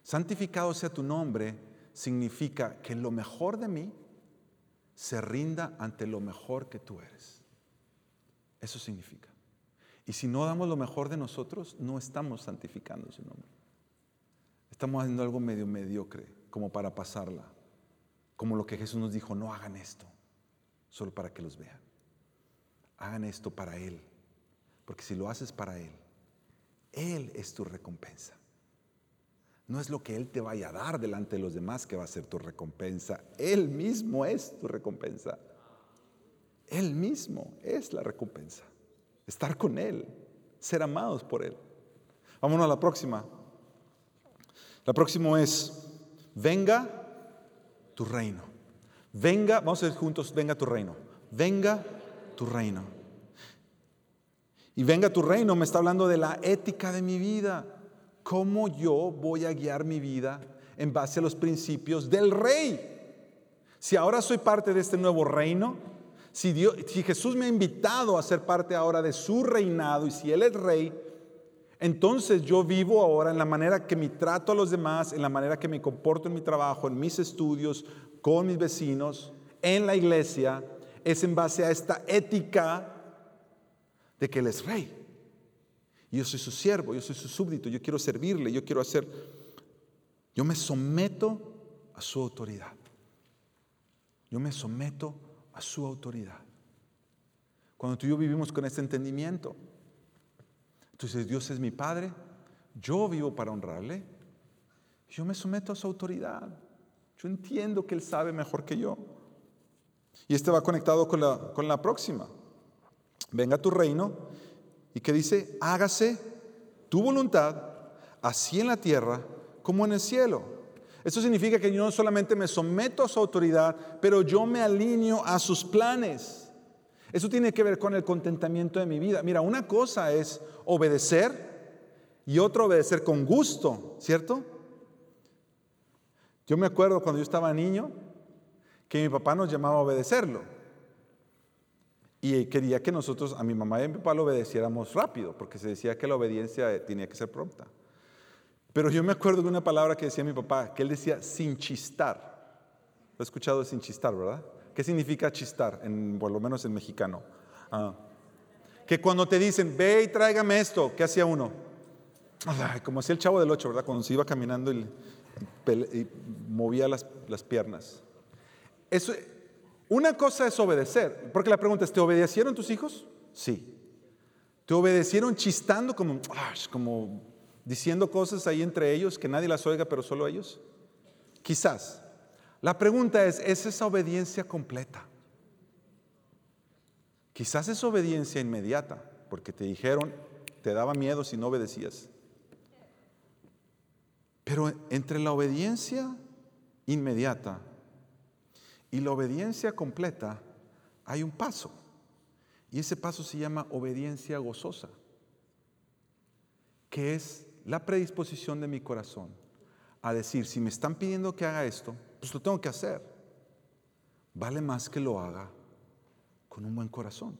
Santificado sea tu nombre significa que lo mejor de mí se rinda ante lo mejor que tú eres. Eso significa. Y si no damos lo mejor de nosotros, no estamos santificando su nombre. Estamos haciendo algo medio mediocre, como para pasarla. Como lo que Jesús nos dijo, no hagan esto, solo para que los vean. Hagan esto para Él. Porque si lo haces para Él, Él es tu recompensa. No es lo que Él te vaya a dar delante de los demás que va a ser tu recompensa. Él mismo es tu recompensa. Él mismo es la recompensa. Estar con Él, ser amados por Él. Vámonos a la próxima. La próxima es, venga tu reino. Venga, vamos a ir juntos, venga tu reino. Venga tu reino. Y venga tu reino me está hablando de la ética de mi vida cómo yo voy a guiar mi vida en base a los principios del rey. Si ahora soy parte de este nuevo reino, si, si Jesús me ha invitado a ser parte ahora de su reinado y si Él es rey, entonces yo vivo ahora en la manera que me trato a los demás, en la manera que me comporto en mi trabajo, en mis estudios, con mis vecinos, en la iglesia, es en base a esta ética de que Él es rey. Yo soy su siervo, yo soy su súbdito, yo quiero servirle, yo quiero hacer, yo me someto a su autoridad. Yo me someto a su autoridad. Cuando tú y yo vivimos con este entendimiento, entonces Dios es mi Padre, yo vivo para honrarle, yo me someto a su autoridad. Yo entiendo que Él sabe mejor que yo. Y este va conectado con la, con la próxima. Venga tu reino y que dice, hágase tu voluntad, así en la tierra como en el cielo. Eso significa que yo no solamente me someto a su autoridad, pero yo me alineo a sus planes. Eso tiene que ver con el contentamiento de mi vida. Mira, una cosa es obedecer y otra obedecer con gusto, ¿cierto? Yo me acuerdo cuando yo estaba niño que mi papá nos llamaba a obedecerlo. Y quería que nosotros, a mi mamá y a mi papá, lo obedeciéramos rápido, porque se decía que la obediencia tenía que ser pronta. Pero yo me acuerdo de una palabra que decía mi papá, que él decía sin chistar. Lo he escuchado sin chistar, ¿verdad? ¿Qué significa chistar, en, por lo menos en mexicano? Ah. Que cuando te dicen, ve y tráigame esto, ¿qué hacía uno? como hacía el chavo del ocho, ¿verdad? Cuando se iba caminando y, y movía las, las piernas. Eso, una cosa es obedecer, porque la pregunta es, ¿te obedecieron tus hijos? Sí. ¿Te obedecieron chistando como, como diciendo cosas ahí entre ellos que nadie las oiga, pero solo ellos? Quizás. La pregunta es, ¿es esa obediencia completa? Quizás es obediencia inmediata, porque te dijeron, te daba miedo si no obedecías. Pero entre la obediencia inmediata y la obediencia completa, hay un paso. Y ese paso se llama obediencia gozosa, que es la predisposición de mi corazón a decir, si me están pidiendo que haga esto, pues lo tengo que hacer. Vale más que lo haga con un buen corazón.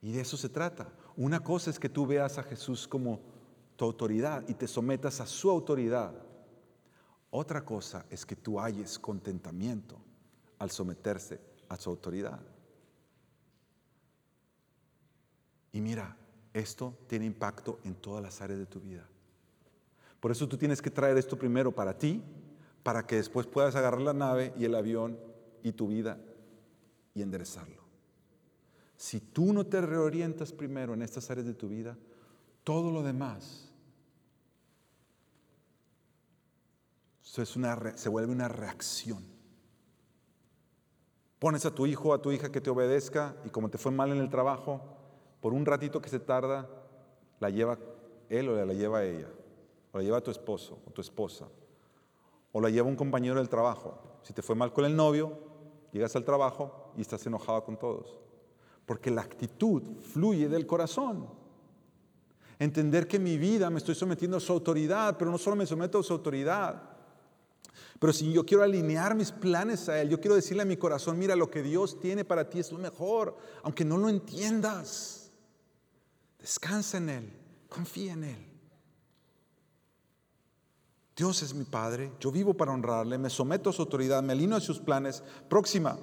Y de eso se trata. Una cosa es que tú veas a Jesús como tu autoridad y te sometas a su autoridad. Otra cosa es que tú halles contentamiento al someterse a su autoridad. Y mira, esto tiene impacto en todas las áreas de tu vida. Por eso tú tienes que traer esto primero para ti, para que después puedas agarrar la nave y el avión y tu vida y enderezarlo. Si tú no te reorientas primero en estas áreas de tu vida, todo lo demás se vuelve una reacción. Pones a tu hijo, a tu hija que te obedezca y como te fue mal en el trabajo, por un ratito que se tarda, la lleva él o la lleva ella, o la lleva tu esposo o tu esposa, o la lleva un compañero del trabajo. Si te fue mal con el novio, llegas al trabajo y estás enojado con todos. Porque la actitud fluye del corazón. Entender que mi vida me estoy sometiendo a su autoridad, pero no solo me someto a su autoridad, pero si yo quiero alinear mis planes a Él, yo quiero decirle a mi corazón, mira, lo que Dios tiene para ti es lo mejor, aunque no lo entiendas. Descansa en Él, confía en Él. Dios es mi Padre, yo vivo para honrarle, me someto a su autoridad, me alineo a sus planes. Próxima,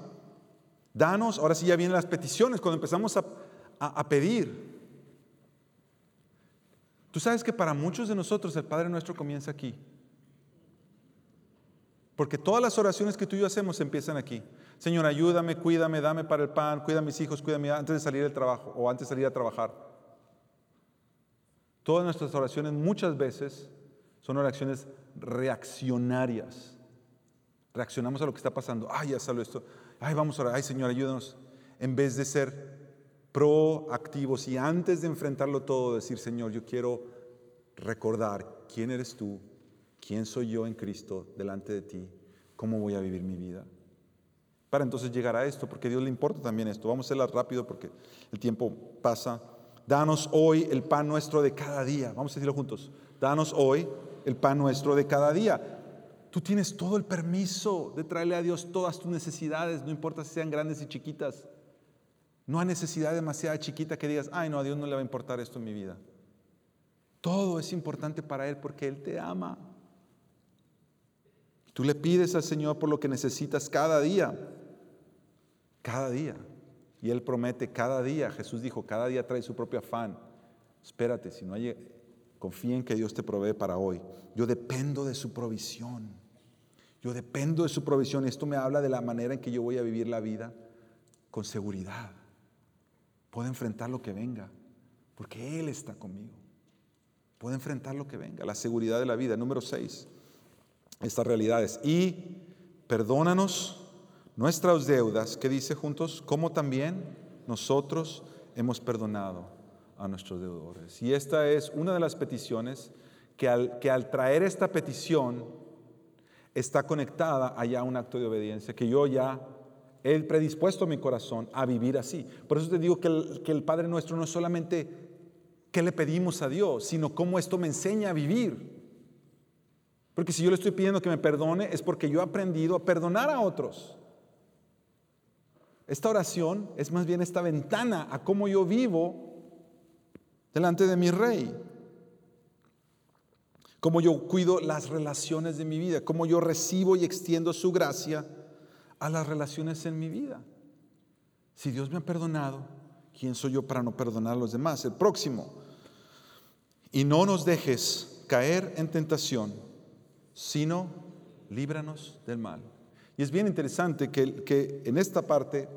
Danos, ahora sí ya vienen las peticiones, cuando empezamos a, a pedir. Tú sabes que para muchos de nosotros el Padre nuestro comienza aquí. Porque todas las oraciones que tú y yo hacemos empiezan aquí. Señor, ayúdame, cuídame, dame para el pan, cuida a mis hijos, cuídame antes de salir del trabajo o antes de salir a trabajar. Todas nuestras oraciones muchas veces son oraciones reaccionarias. Reaccionamos a lo que está pasando. Ay, ya salió esto. Ay, vamos a orar. Ay, Señor, ayúdanos. En vez de ser proactivos y antes de enfrentarlo todo, decir, Señor, yo quiero recordar quién eres tú, quién soy yo en Cristo delante de ti, cómo voy a vivir mi vida. Para entonces llegar a esto, porque Dios le importa también esto. Vamos a hacerla rápido porque el tiempo pasa. Danos hoy el pan nuestro de cada día. Vamos a decirlo juntos. Danos hoy el pan nuestro de cada día. Tú tienes todo el permiso de traerle a Dios todas tus necesidades, no importa si sean grandes y chiquitas. No hay necesidad demasiado chiquita que digas, ay no, a Dios no le va a importar esto en mi vida. Todo es importante para Él porque Él te ama. Tú le pides al Señor por lo que necesitas cada día. Cada día. Y Él promete cada día. Jesús dijo, cada día trae su propio afán. Espérate, si no hay, confía en que Dios te provee para hoy. Yo dependo de su provisión. Yo dependo de su provisión. Esto me habla de la manera en que yo voy a vivir la vida con seguridad. Puedo enfrentar lo que venga, porque Él está conmigo. Puedo enfrentar lo que venga. La seguridad de la vida. Número seis, estas realidades. Y perdónanos nuestras deudas, que dice juntos, como también nosotros hemos perdonado a nuestros deudores. Y esta es una de las peticiones que al, que al traer esta petición está conectada allá a un acto de obediencia, que yo ya he predispuesto mi corazón a vivir así. Por eso te digo que el, que el Padre nuestro no es solamente qué le pedimos a Dios, sino cómo esto me enseña a vivir. Porque si yo le estoy pidiendo que me perdone es porque yo he aprendido a perdonar a otros. Esta oración es más bien esta ventana a cómo yo vivo delante de mi rey. Cómo yo cuido las relaciones de mi vida, cómo yo recibo y extiendo su gracia a las relaciones en mi vida. Si Dios me ha perdonado, ¿quién soy yo para no perdonar a los demás? El próximo. Y no nos dejes caer en tentación, sino líbranos del mal. Y es bien interesante que, que en esta parte,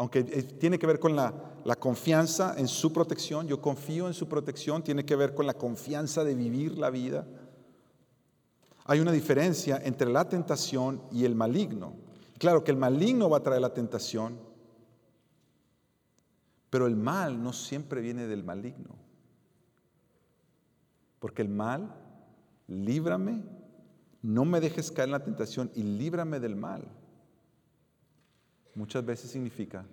aunque tiene que ver con la, la confianza en su protección, yo confío en su protección, tiene que ver con la confianza de vivir la vida, hay una diferencia entre la tentación y el maligno. Claro que el maligno va a traer la tentación, pero el mal no siempre viene del maligno. Porque el mal, líbrame no me dejes caer en la tentación y líbrame del mal. Muchas veces significa,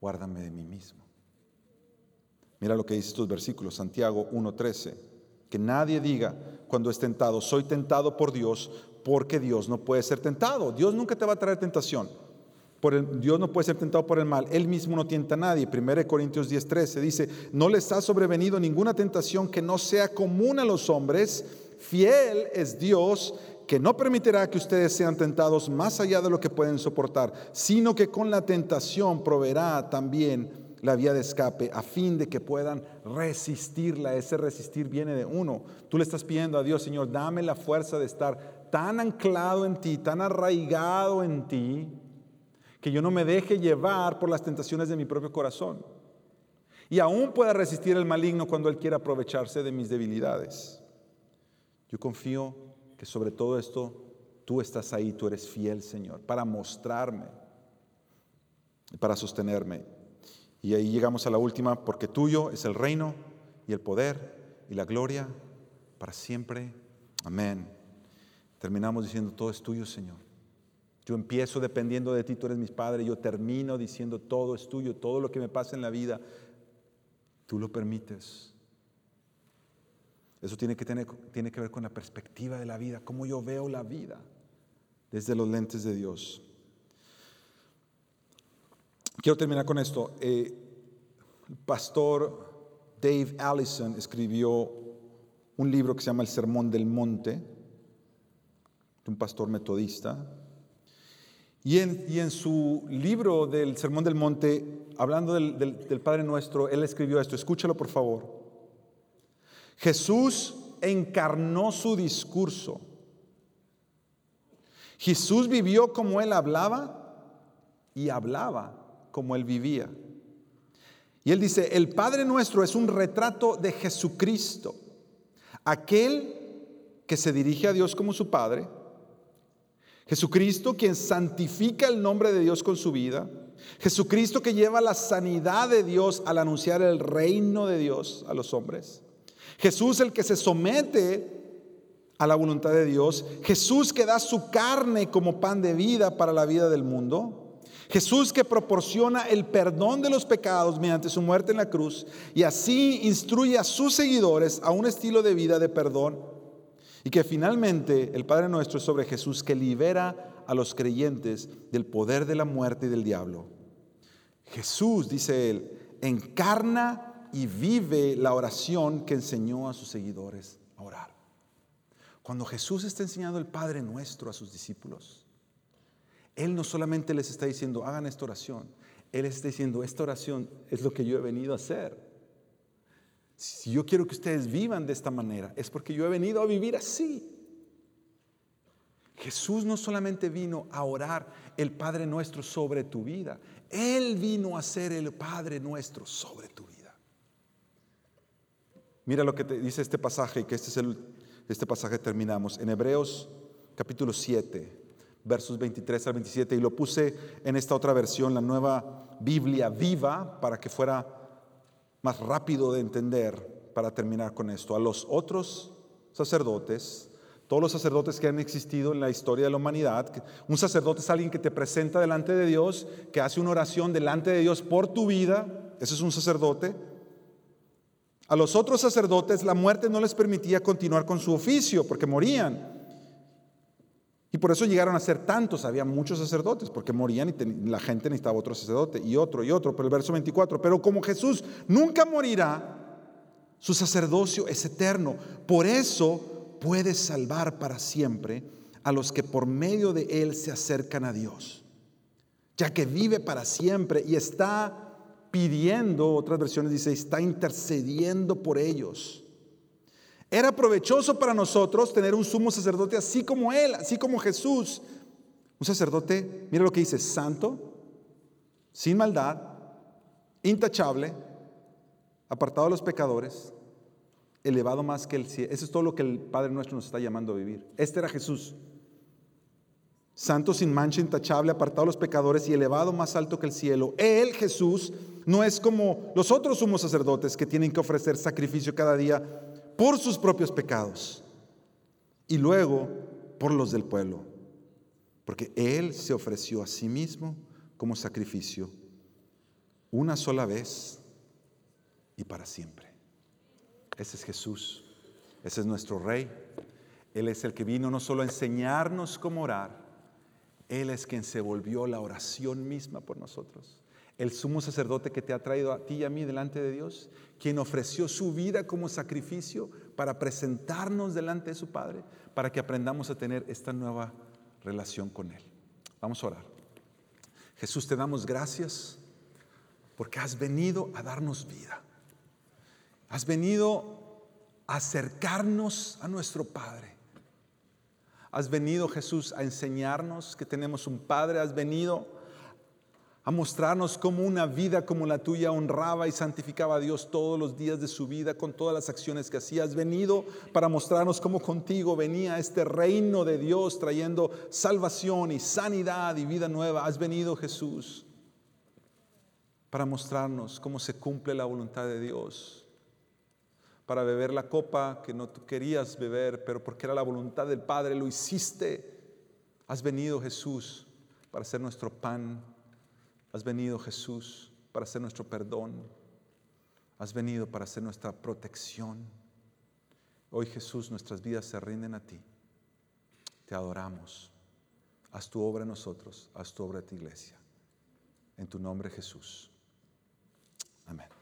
guárdame de mí mismo. Mira lo que dice estos versículos, Santiago 1.13, que nadie diga cuando es tentado, soy tentado por Dios, porque Dios no puede ser tentado. Dios nunca te va a traer tentación. Dios no puede ser tentado por el mal. Él mismo no tienta a nadie. 1 Corintios 10:13 dice, no les ha sobrevenido ninguna tentación que no sea común a los hombres Fiel es Dios que no permitirá que ustedes sean tentados más allá de lo que pueden soportar, sino que con la tentación proveerá también la vía de escape a fin de que puedan resistirla. Ese resistir viene de uno. Tú le estás pidiendo a Dios, Señor, dame la fuerza de estar tan anclado en ti, tan arraigado en ti, que yo no me deje llevar por las tentaciones de mi propio corazón. Y aún pueda resistir el maligno cuando él quiera aprovecharse de mis debilidades. Yo confío que sobre todo esto tú estás ahí, tú eres fiel, Señor, para mostrarme, para sostenerme. Y ahí llegamos a la última, porque tuyo es el reino y el poder y la gloria para siempre. Amén. Terminamos diciendo, todo es tuyo, Señor. Yo empiezo dependiendo de ti, tú eres mi Padre, yo termino diciendo, todo es tuyo, todo lo que me pasa en la vida, tú lo permites. Eso tiene que, tener, tiene que ver con la perspectiva de la vida, cómo yo veo la vida desde los lentes de Dios. Quiero terminar con esto. Eh, el pastor Dave Allison escribió un libro que se llama El Sermón del Monte, de un pastor metodista. Y en, y en su libro del Sermón del Monte, hablando del, del Padre Nuestro, él escribió esto, escúchalo por favor. Jesús encarnó su discurso. Jesús vivió como él hablaba y hablaba como él vivía. Y él dice, el Padre nuestro es un retrato de Jesucristo, aquel que se dirige a Dios como su Padre, Jesucristo quien santifica el nombre de Dios con su vida, Jesucristo que lleva la sanidad de Dios al anunciar el reino de Dios a los hombres, Jesús el que se somete a la voluntad de Dios, Jesús que da su carne como pan de vida para la vida del mundo, Jesús que proporciona el perdón de los pecados mediante su muerte en la cruz y así instruye a sus seguidores a un estilo de vida de perdón. Y que finalmente el Padre nuestro es sobre Jesús que libera a los creyentes del poder de la muerte y del diablo. Jesús, dice él, encarna y vive la oración que enseñó a sus seguidores a orar. Cuando Jesús está enseñando el Padre nuestro a sus discípulos, él no solamente les está diciendo, hagan esta oración, Él está diciendo, esta oración es lo que yo he venido a hacer. Si yo quiero que ustedes vivan de esta manera, es porque yo he venido a vivir así. Jesús no solamente vino a orar el Padre nuestro sobre tu vida, Él vino a ser el Padre nuestro sobre tu vida. Mira lo que te dice este pasaje, que este es el, este pasaje terminamos, en Hebreos capítulo 7 versos 23 al 27, y lo puse en esta otra versión, la nueva Biblia viva, para que fuera más rápido de entender, para terminar con esto. A los otros sacerdotes, todos los sacerdotes que han existido en la historia de la humanidad, un sacerdote es alguien que te presenta delante de Dios, que hace una oración delante de Dios por tu vida, ese es un sacerdote. A los otros sacerdotes la muerte no les permitía continuar con su oficio porque morían. Y por eso llegaron a ser tantos, había muchos sacerdotes, porque morían y la gente necesitaba otro sacerdote y otro y otro. Pero el verso 24, pero como Jesús nunca morirá, su sacerdocio es eterno. Por eso puede salvar para siempre a los que por medio de él se acercan a Dios, ya que vive para siempre y está pidiendo, otras versiones dice, está intercediendo por ellos. Era provechoso para nosotros tener un sumo sacerdote así como Él, así como Jesús. Un sacerdote, mira lo que dice, santo, sin maldad, intachable, apartado de los pecadores, elevado más que el cielo. Eso es todo lo que el Padre nuestro nos está llamando a vivir. Este era Jesús. Santo sin mancha, intachable, apartado de los pecadores y elevado más alto que el cielo. Él, Jesús, no es como los otros sumos sacerdotes que tienen que ofrecer sacrificio cada día por sus propios pecados y luego por los del pueblo, porque Él se ofreció a sí mismo como sacrificio una sola vez y para siempre. Ese es Jesús, ese es nuestro Rey. Él es el que vino no solo a enseñarnos cómo orar, Él es quien se volvió la oración misma por nosotros el sumo sacerdote que te ha traído a ti y a mí delante de Dios, quien ofreció su vida como sacrificio para presentarnos delante de su Padre, para que aprendamos a tener esta nueva relación con Él. Vamos a orar. Jesús, te damos gracias porque has venido a darnos vida. Has venido a acercarnos a nuestro Padre. Has venido, Jesús, a enseñarnos que tenemos un Padre. Has venido a mostrarnos cómo una vida como la tuya honraba y santificaba a Dios todos los días de su vida con todas las acciones que hacía. Has venido para mostrarnos cómo contigo venía este reino de Dios trayendo salvación y sanidad y vida nueva. Has venido Jesús para mostrarnos cómo se cumple la voluntad de Dios. Para beber la copa que no tú querías beber, pero porque era la voluntad del Padre, lo hiciste. Has venido Jesús para ser nuestro pan Has venido Jesús para ser nuestro perdón. Has venido para ser nuestra protección. Hoy Jesús, nuestras vidas se rinden a ti. Te adoramos. Haz tu obra en nosotros, haz tu obra en tu iglesia. En tu nombre Jesús. Amén.